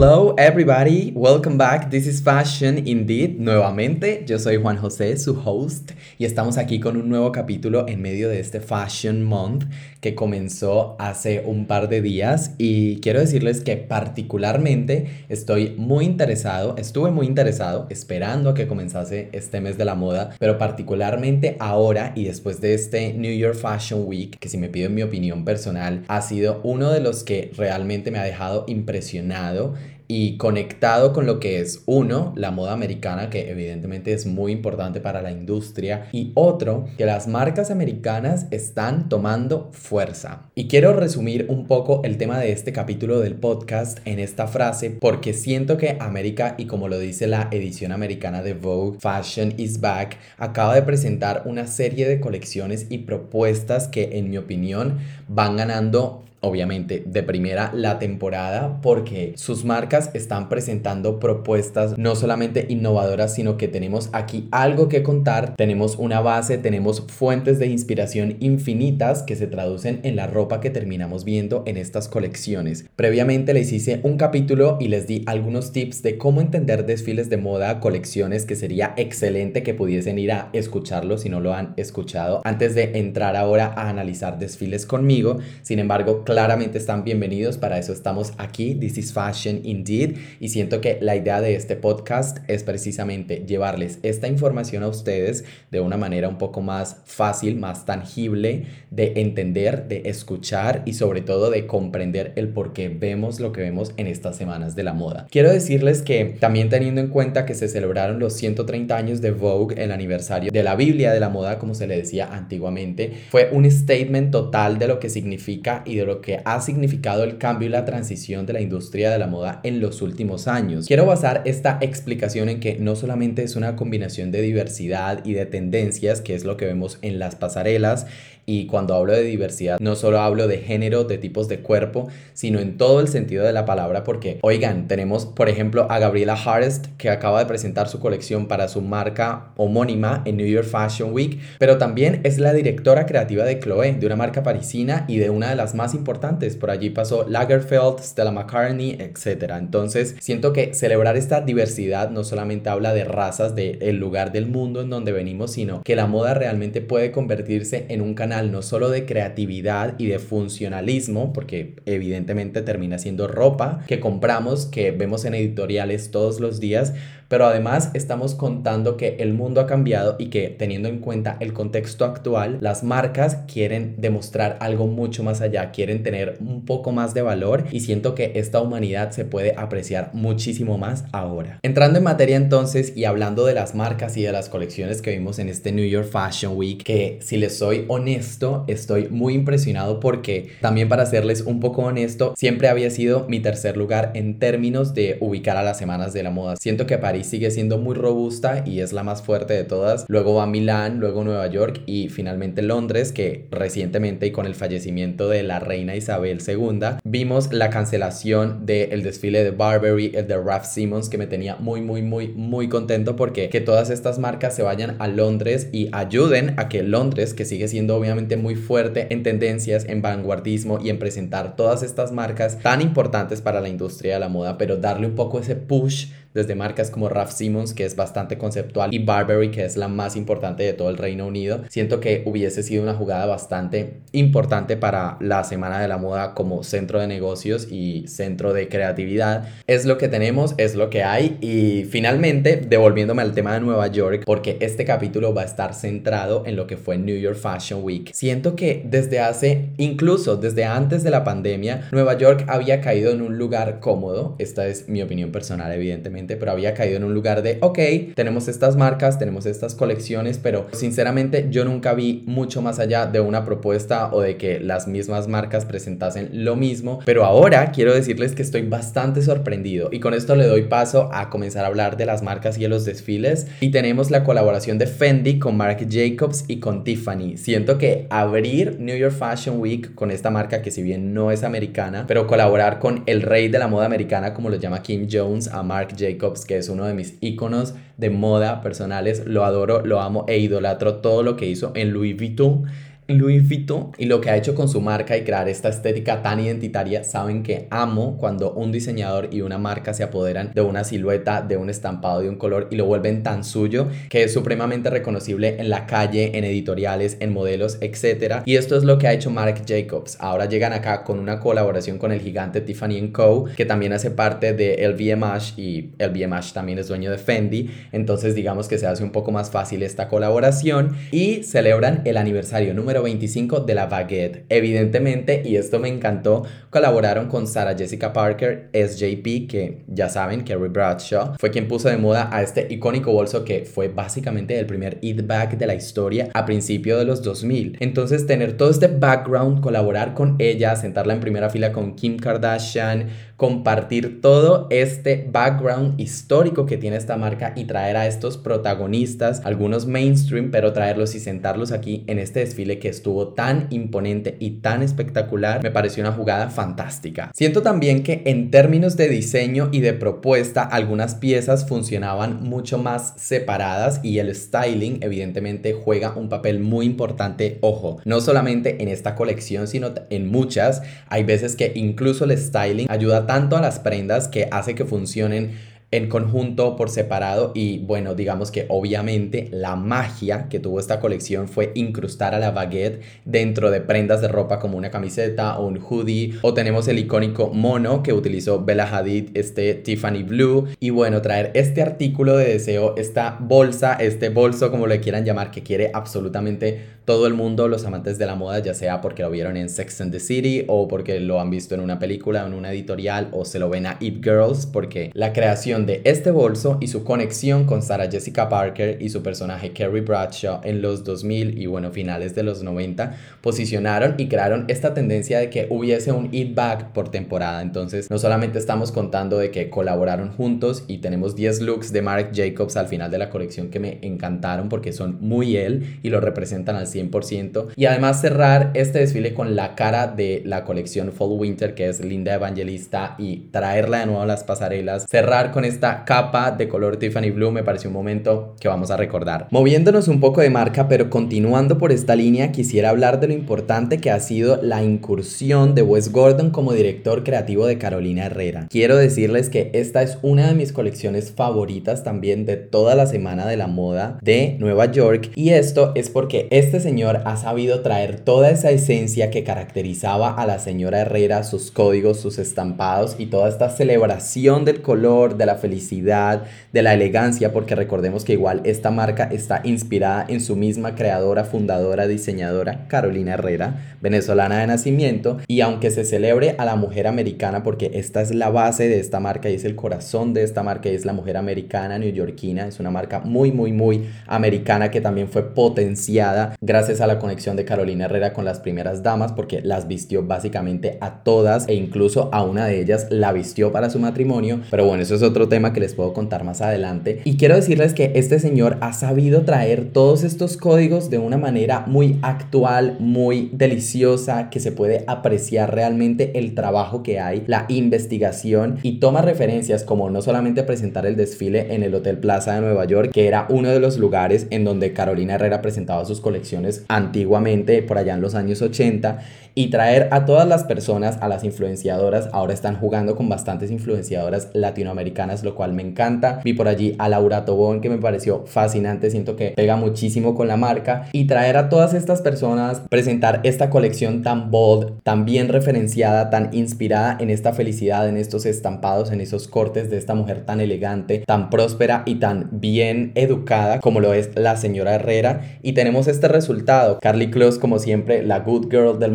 Hello everybody, welcome back. This is Fashion Indeed. Nuevamente, yo soy Juan José, su host, y estamos aquí con un nuevo capítulo en medio de este Fashion Month que comenzó hace un par de días y quiero decirles que particularmente estoy muy interesado, estuve muy interesado esperando a que comenzase este mes de la moda, pero particularmente ahora y después de este New York Fashion Week, que si me piden mi opinión personal, ha sido uno de los que realmente me ha dejado impresionado y conectado con lo que es uno, la moda americana, que evidentemente es muy importante para la industria, y otro, que las marcas americanas están tomando fuerza. Y quiero resumir un poco el tema de este capítulo del podcast en esta frase porque siento que América, y como lo dice la edición americana de Vogue, Fashion is Back, acaba de presentar una serie de colecciones y propuestas que en mi opinión van ganando obviamente de primera la temporada porque sus marcas están presentando propuestas no solamente innovadoras sino que tenemos aquí algo que contar. Tenemos una base tenemos fuentes de inspiración infinitas que se traducen en la ropa que terminamos viendo en estas colecciones. Previamente les hice un capítulo y les di algunos tips de cómo entender desfiles de moda colecciones que sería excelente que pudiesen ir a escucharlo si no lo han escuchado. Antes de entrar ahora a analizar desfiles conmigo sin embargo claramente están bienvenidos, para eso estamos aquí, This is Fashion Indeed, y siento que la idea de este podcast es precisamente llevarles esta información a ustedes de una manera un poco más fácil, más tangible de entender, de escuchar y sobre todo de comprender el por qué vemos lo que vemos en estas semanas de la moda. Quiero decirles que también teniendo en cuenta que se celebraron los 130 años de Vogue, el aniversario de la Biblia de la moda, como se le decía antiguamente, fue un statement total de lo que significa y de lo que ha significado el cambio y la transición de la industria de la moda en los últimos años. Quiero basar esta explicación en que no solamente es una combinación de diversidad y de tendencias, que es lo que vemos en las pasarelas, y cuando hablo de diversidad, no solo hablo de género, de tipos de cuerpo, sino en todo el sentido de la palabra, porque, oigan, tenemos, por ejemplo, a Gabriela Harrest, que acaba de presentar su colección para su marca homónima en New York Fashion Week, pero también es la directora creativa de Chloe, de una marca parisina y de una de las más importantes. Por allí pasó Lagerfeld, Stella McCartney, etc. Entonces, siento que celebrar esta diversidad no solamente habla de razas, del el lugar del mundo en donde venimos, sino que la moda realmente puede convertirse en un canal no solo de creatividad y de funcionalismo, porque evidentemente termina siendo ropa que compramos, que vemos en editoriales todos los días, pero además estamos contando que el mundo ha cambiado y que teniendo en cuenta el contexto actual, las marcas quieren demostrar algo mucho más allá, quieren tener un poco más de valor y siento que esta humanidad se puede apreciar muchísimo más ahora. Entrando en materia entonces y hablando de las marcas y de las colecciones que vimos en este New York Fashion Week, que si les soy honesto, estoy muy impresionado porque también para serles un poco honesto, siempre había sido mi tercer lugar en términos de ubicar a las semanas de la moda. Siento que París sigue siendo muy robusta y es la más fuerte de todas. Luego va Milán, luego Nueva York y finalmente Londres, que recientemente y con el fallecimiento de la reina Isabel II, vimos la cancelación del desfile de Burberry, el de Ralph Simmons, que me tenía muy, muy, muy, muy contento porque que todas estas marcas se vayan a Londres y ayuden a que Londres, que sigue siendo obviamente muy fuerte en tendencias, en vanguardismo y en presentar todas estas marcas tan importantes para la industria de la moda, pero darle un poco ese push desde marcas como Raf Simons, que es bastante conceptual, y Burberry, que es la más importante de todo el Reino Unido. Siento que hubiese sido una jugada bastante importante para la Semana de la Moda como centro de negocios y centro de creatividad. Es lo que tenemos, es lo que hay. Y finalmente, devolviéndome al tema de Nueva York, porque este capítulo va a estar centrado en lo que fue New York Fashion Week. Siento que desde hace, incluso desde antes de la pandemia, Nueva York había caído en un lugar cómodo. Esta es mi opinión personal, evidentemente pero había caído en un lugar de, ok, tenemos estas marcas, tenemos estas colecciones, pero sinceramente yo nunca vi mucho más allá de una propuesta o de que las mismas marcas presentasen lo mismo, pero ahora quiero decirles que estoy bastante sorprendido y con esto le doy paso a comenzar a hablar de las marcas y de los desfiles y tenemos la colaboración de Fendi con Marc Jacobs y con Tiffany. Siento que abrir New York Fashion Week con esta marca que si bien no es americana, pero colaborar con el rey de la moda americana como lo llama Kim Jones a Marc Jacobs Jacobs, que es uno de mis iconos de moda personales. Lo adoro, lo amo e idolatro todo lo que hizo en Louis Vuitton Louis Vuitton y lo que ha hecho con su marca y crear esta estética tan identitaria, saben que amo cuando un diseñador y una marca se apoderan de una silueta, de un estampado, de un color y lo vuelven tan suyo que es supremamente reconocible en la calle, en editoriales, en modelos, etc. Y esto es lo que ha hecho Marc Jacobs. Ahora llegan acá con una colaboración con el gigante Tiffany Co, que también hace parte de LVMH y LVMH también es dueño de Fendi. Entonces digamos que se hace un poco más fácil esta colaboración y celebran el aniversario número 25 de la Baguette. Evidentemente, y esto me encantó, colaboraron con Sarah Jessica Parker, SJP, que ya saben, Carrie Bradshaw, fue quien puso de moda a este icónico bolso que fue básicamente el primer eat bag de la historia a principio de los 2000. Entonces, tener todo este background, colaborar con ella, sentarla en primera fila con Kim Kardashian, compartir todo este background histórico que tiene esta marca y traer a estos protagonistas, algunos mainstream, pero traerlos y sentarlos aquí en este desfile que estuvo tan imponente y tan espectacular, me pareció una jugada fantástica. Siento también que en términos de diseño y de propuesta, algunas piezas funcionaban mucho más separadas y el styling evidentemente juega un papel muy importante, ojo, no solamente en esta colección, sino en muchas. Hay veces que incluso el styling ayuda tanto a las prendas que hace que funcionen en conjunto por separado y bueno, digamos que obviamente la magia que tuvo esta colección fue incrustar a la baguette dentro de prendas de ropa como una camiseta o un hoodie o tenemos el icónico mono que utilizó Bella Hadid, este Tiffany Blue y bueno, traer este artículo de deseo, esta bolsa, este bolso como le quieran llamar que quiere absolutamente todo el mundo, los amantes de la moda, ya sea porque lo vieron en Sex and the City o porque lo han visto en una película en una editorial o se lo ven a It Girls porque la creación de este bolso y su conexión con Sarah Jessica Parker y su personaje Carrie Bradshaw en los 2000 y bueno, finales de los 90, posicionaron y crearon esta tendencia de que hubiese un eat bag por temporada. Entonces, no solamente estamos contando de que colaboraron juntos y tenemos 10 looks de Marc Jacobs al final de la colección que me encantaron porque son muy él y lo representan al 100%. Y además cerrar este desfile con la cara de la colección Fall Winter que es Linda Evangelista y traerla de nuevo a las pasarelas. Cerrar con esta capa de color Tiffany Blue me pareció un momento que vamos a recordar. Moviéndonos un poco de marca, pero continuando por esta línea, quisiera hablar de lo importante que ha sido la incursión de Wes Gordon como director creativo de Carolina Herrera. Quiero decirles que esta es una de mis colecciones favoritas también de toda la semana de la moda de Nueva York y esto es porque este señor ha sabido traer toda esa esencia que caracterizaba a la señora Herrera, sus códigos, sus estampados y toda esta celebración del color, de la felicidad, de la elegancia, porque recordemos que igual esta marca está inspirada en su misma creadora, fundadora, diseñadora, Carolina Herrera, venezolana de nacimiento, y aunque se celebre a la mujer americana, porque esta es la base de esta marca y es el corazón de esta marca, y es la mujer americana, neoyorquina, es una marca muy, muy, muy americana que también fue potenciada gracias a la conexión de Carolina Herrera con las primeras damas, porque las vistió básicamente a todas e incluso a una de ellas la vistió para su matrimonio, pero bueno, eso es otro tema que les puedo contar más adelante. Y quiero decirles que este señor ha sabido traer todos estos códigos de una manera muy actual, muy deliciosa, que se puede apreciar realmente el trabajo que hay, la investigación y toma referencias como no solamente presentar el desfile en el Hotel Plaza de Nueva York, que era uno de los lugares en donde Carolina Herrera presentaba sus colecciones antiguamente, por allá en los años 80, y traer a todas las personas, a las influenciadoras, ahora están jugando con bastantes influenciadoras latinoamericanas, lo cual me encanta. Vi por allí a Laura Tobón, que me pareció fascinante, siento que pega muchísimo con la marca, y traer a todas estas personas, presentar esta colección tan bold, tan bien referenciada, tan inspirada en esta felicidad, en estos estampados, en esos cortes de esta mujer tan elegante, tan próspera y tan bien educada como lo es la señora Herrera. Y tenemos este resultado. Carly Close, como siempre, la good girl del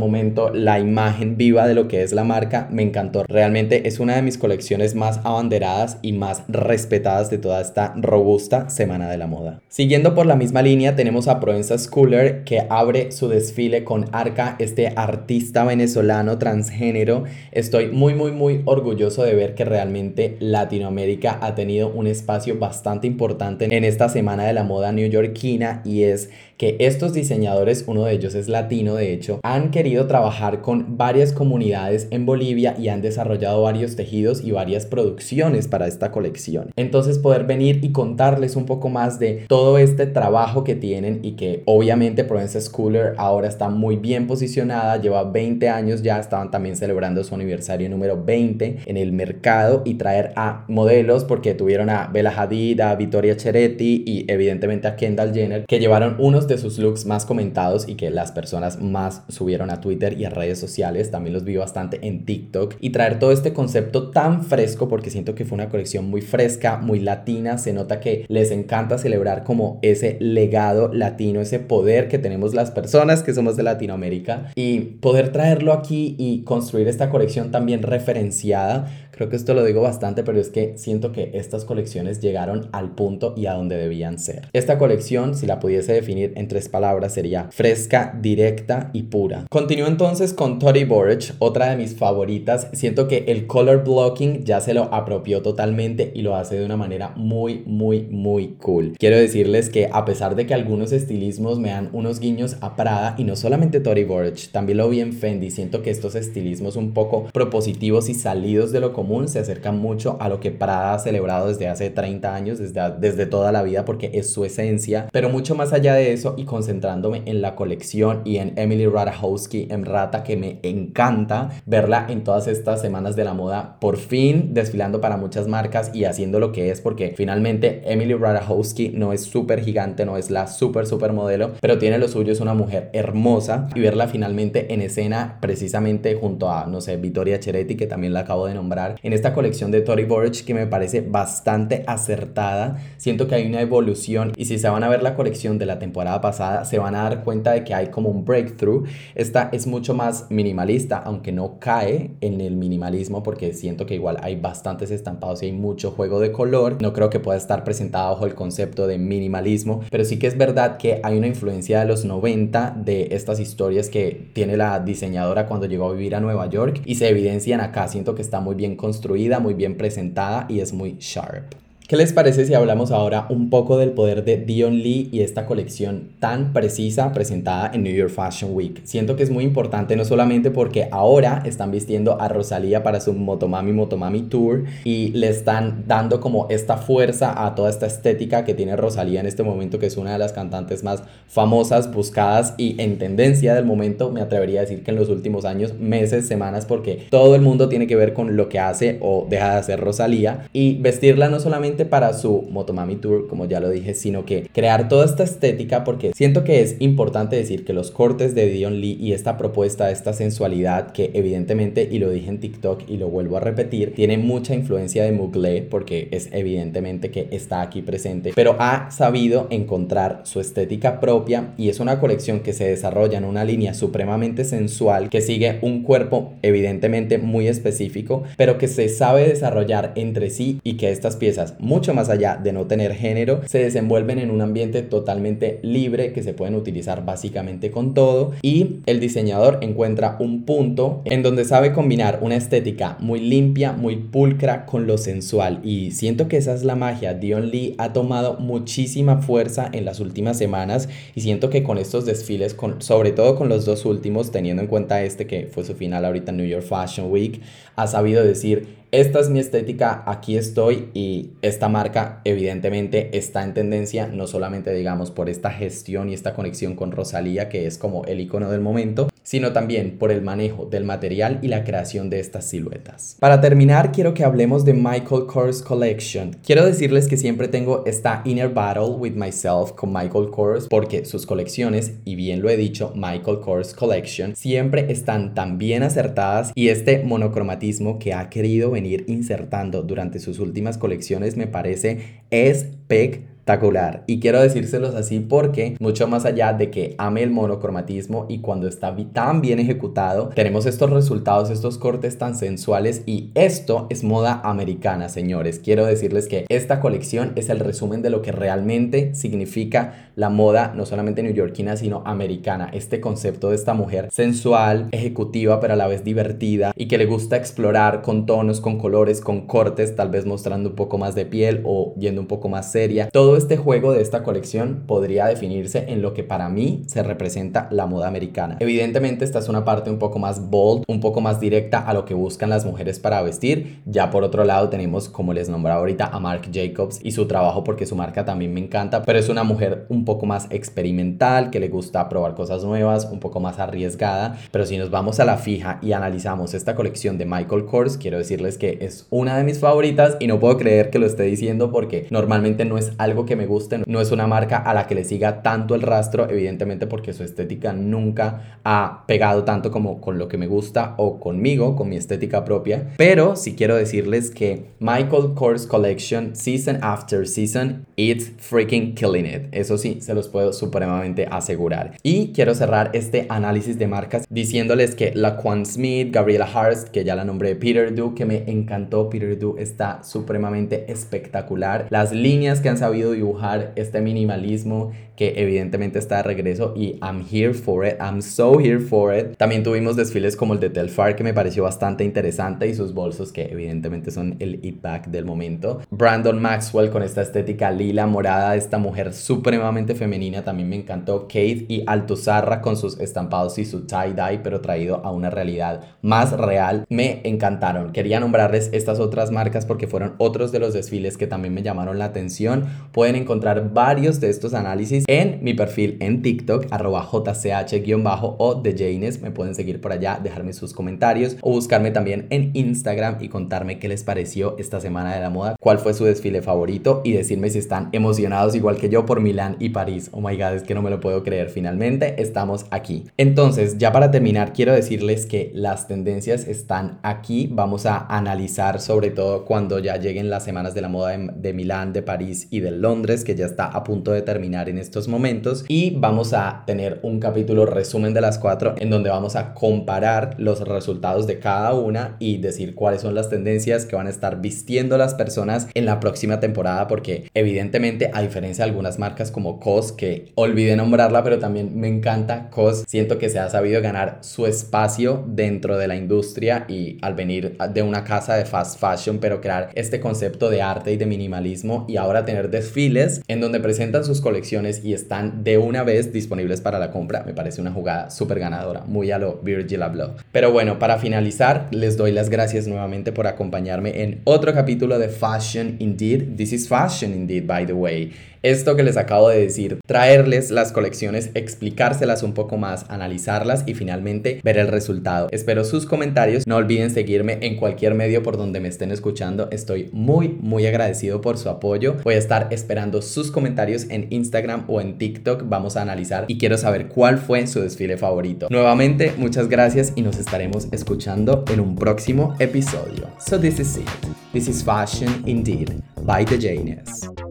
la imagen viva de lo que es la marca, me encantó. Realmente es una de mis colecciones más abanderadas y más respetadas de toda esta robusta semana de la moda. Siguiendo por la misma línea, tenemos a Provenza Schooler que abre su desfile con Arca, este artista venezolano transgénero. Estoy muy, muy, muy orgulloso de ver que realmente Latinoamérica ha tenido un espacio bastante importante en esta semana de la moda neoyorquina y es que estos diseñadores, uno de ellos es latino de hecho, han querido trabajar con varias comunidades en Bolivia y han desarrollado varios tejidos y varias producciones para esta colección. Entonces poder venir y contarles un poco más de todo este trabajo que tienen y que obviamente Provence Schooler ahora está muy bien posicionada, lleva 20 años ya, estaban también celebrando su aniversario número 20 en el mercado y traer a modelos porque tuvieron a Bella Hadid, a Vittoria Cheretti y evidentemente a Kendall Jenner que llevaron unos sus looks más comentados y que las personas más subieron a Twitter y a redes sociales, también los vi bastante en TikTok. Y traer todo este concepto tan fresco porque siento que fue una colección muy fresca, muy latina, se nota que les encanta celebrar como ese legado latino, ese poder que tenemos las personas que somos de Latinoamérica. Y poder traerlo aquí y construir esta colección también referenciada Creo que esto lo digo bastante, pero es que siento que estas colecciones llegaron al punto y a donde debían ser. Esta colección, si la pudiese definir en tres palabras, sería fresca, directa y pura. Continúo entonces con Tory Burch, otra de mis favoritas. Siento que el color blocking ya se lo apropió totalmente y lo hace de una manera muy, muy, muy cool. Quiero decirles que a pesar de que algunos estilismos me dan unos guiños a Prada y no solamente Tory Burch, también lo vi en Fendi, siento que estos estilismos un poco propositivos y salidos de lo se acerca mucho a lo que Prada ha celebrado desde hace 30 años, desde, desde toda la vida, porque es su esencia. Pero mucho más allá de eso y concentrándome en la colección y en Emily Ratajkowski en Rata, que me encanta verla en todas estas semanas de la moda, por fin desfilando para muchas marcas y haciendo lo que es, porque finalmente Emily Ratajkowski no es súper gigante, no es la súper, súper modelo, pero tiene lo suyo, es una mujer hermosa y verla finalmente en escena precisamente junto a, no sé, Vittoria Cheretti, que también la acabo de nombrar en esta colección de Tory Burch que me parece bastante acertada. Siento que hay una evolución y si se van a ver la colección de la temporada pasada se van a dar cuenta de que hay como un breakthrough. Esta es mucho más minimalista, aunque no cae en el minimalismo porque siento que igual hay bastantes estampados y hay mucho juego de color. No creo que pueda estar presentada bajo el concepto de minimalismo, pero sí que es verdad que hay una influencia de los 90 de estas historias que tiene la diseñadora cuando llegó a vivir a Nueva York y se evidencian acá. Siento que está muy bien construida, muy bien presentada y es muy sharp. ¿Qué les parece si hablamos ahora un poco del poder de Dion Lee y esta colección tan precisa presentada en New York Fashion Week? Siento que es muy importante no solamente porque ahora están vistiendo a Rosalía para su Motomami Motomami Tour y le están dando como esta fuerza a toda esta estética que tiene Rosalía en este momento, que es una de las cantantes más famosas, buscadas y en tendencia del momento, me atrevería a decir que en los últimos años, meses, semanas, porque todo el mundo tiene que ver con lo que hace o deja de hacer Rosalía y vestirla no solamente para su Motomami Tour, como ya lo dije, sino que crear toda esta estética porque siento que es importante decir que los cortes de Dion Lee y esta propuesta, esta sensualidad que evidentemente, y lo dije en TikTok y lo vuelvo a repetir, tiene mucha influencia de Mugler porque es evidentemente que está aquí presente, pero ha sabido encontrar su estética propia y es una colección que se desarrolla en una línea supremamente sensual que sigue un cuerpo evidentemente muy específico, pero que se sabe desarrollar entre sí y que estas piezas mucho más allá de no tener género, se desenvuelven en un ambiente totalmente libre que se pueden utilizar básicamente con todo y el diseñador encuentra un punto en donde sabe combinar una estética muy limpia, muy pulcra con lo sensual y siento que esa es la magia. Dion Lee ha tomado muchísima fuerza en las últimas semanas y siento que con estos desfiles, sobre todo con los dos últimos, teniendo en cuenta este que fue su final ahorita en New York Fashion Week, ha sabido decir esta es mi estética, aquí estoy y esta marca evidentemente está en tendencia, no solamente digamos por esta gestión y esta conexión con Rosalía, que es como el icono del momento, sino también por el manejo del material y la creación de estas siluetas. Para terminar, quiero que hablemos de Michael Kors Collection. Quiero decirles que siempre tengo esta inner battle with myself con Michael Kors porque sus colecciones, y bien lo he dicho, Michael Kors Collection, siempre están tan bien acertadas y este monocromatismo que ha querido venir insertando durante sus últimas colecciones me parece espectacular espectacular. Y quiero decírselos así porque mucho más allá de que ame el monocromatismo y cuando está tan bien ejecutado, tenemos estos resultados, estos cortes tan sensuales y esto es moda americana, señores. Quiero decirles que esta colección es el resumen de lo que realmente significa la moda, no solamente neoyorquina, sino americana. Este concepto de esta mujer sensual, ejecutiva, pero a la vez divertida y que le gusta explorar con tonos, con colores, con cortes, tal vez mostrando un poco más de piel o yendo un poco más seria. Todo este juego de esta colección podría definirse en lo que para mí se representa la moda americana. Evidentemente esta es una parte un poco más bold, un poco más directa a lo que buscan las mujeres para vestir. Ya por otro lado tenemos, como les nombraba ahorita, a Marc Jacobs y su trabajo porque su marca también me encanta, pero es una mujer un poco más experimental, que le gusta probar cosas nuevas, un poco más arriesgada. Pero si nos vamos a la fija y analizamos esta colección de Michael Kors, quiero decirles que es una de mis favoritas y no puedo creer que lo esté diciendo porque normalmente no es algo que me guste, no es una marca a la que le siga tanto el rastro, evidentemente porque su estética nunca ha pegado tanto como con lo que me gusta o conmigo, con mi estética propia. Pero sí quiero decirles que Michael Kors Collection Season After Season, it's freaking killing it. Eso sí, se los puedo supremamente asegurar. Y quiero cerrar este análisis de marcas diciéndoles que Laquan Smith, Gabriela Harst, que ya la nombré, Peter Du, que me encantó. Peter Du está supremamente espectacular. Las líneas que han sabido dibujar este minimalismo que evidentemente está de regreso y I'm here for it, I'm so here for it. También tuvimos desfiles como el de Telfar que me pareció bastante interesante y sus bolsos que evidentemente son el it back del momento. Brandon Maxwell con esta estética lila morada, esta mujer supremamente femenina también me encantó. Kate y Altuzarra con sus estampados y su tie-dye pero traído a una realidad más real me encantaron. Quería nombrarles estas otras marcas porque fueron otros de los desfiles que también me llamaron la atención. Pueden encontrar varios de estos análisis en mi perfil en TikTok, arroba jch- o de Janes. Me pueden seguir por allá, dejarme sus comentarios o buscarme también en Instagram y contarme qué les pareció esta semana de la moda, cuál fue su desfile favorito y decirme si están emocionados igual que yo por Milán y París. Oh my god, es que no me lo puedo creer. Finalmente estamos aquí. Entonces, ya para terminar, quiero decirles que las tendencias están aquí. Vamos a analizar sobre todo cuando ya lleguen las semanas de la moda de, Milán, de París y de Londres, que ya está a punto de terminar en este momentos y vamos a tener un capítulo resumen de las cuatro en donde vamos a comparar los resultados de cada una y decir cuáles son las tendencias que van a estar vistiendo las personas en la próxima temporada porque evidentemente a diferencia de algunas marcas como COS que olvidé nombrarla pero también me encanta COS siento que se ha sabido ganar su espacio dentro de la industria y al venir de una casa de fast fashion pero crear este concepto de arte y de minimalismo y ahora tener desfiles en donde presentan sus colecciones y están de una vez disponibles para la compra. Me parece una jugada súper ganadora, muy a lo Virgil Abloh. Pero bueno, para finalizar, les doy las gracias nuevamente por acompañarme en otro capítulo de Fashion Indeed. This is Fashion Indeed, by the way esto que les acabo de decir, traerles las colecciones, explicárselas un poco más, analizarlas y finalmente ver el resultado. Espero sus comentarios, no olviden seguirme en cualquier medio por donde me estén escuchando, estoy muy muy agradecido por su apoyo, voy a estar esperando sus comentarios en Instagram o en TikTok, vamos a analizar y quiero saber cuál fue su desfile favorito. Nuevamente, muchas gracias y nos estaremos escuchando en un próximo episodio. So this is it. This is Fashion Indeed by The Janus.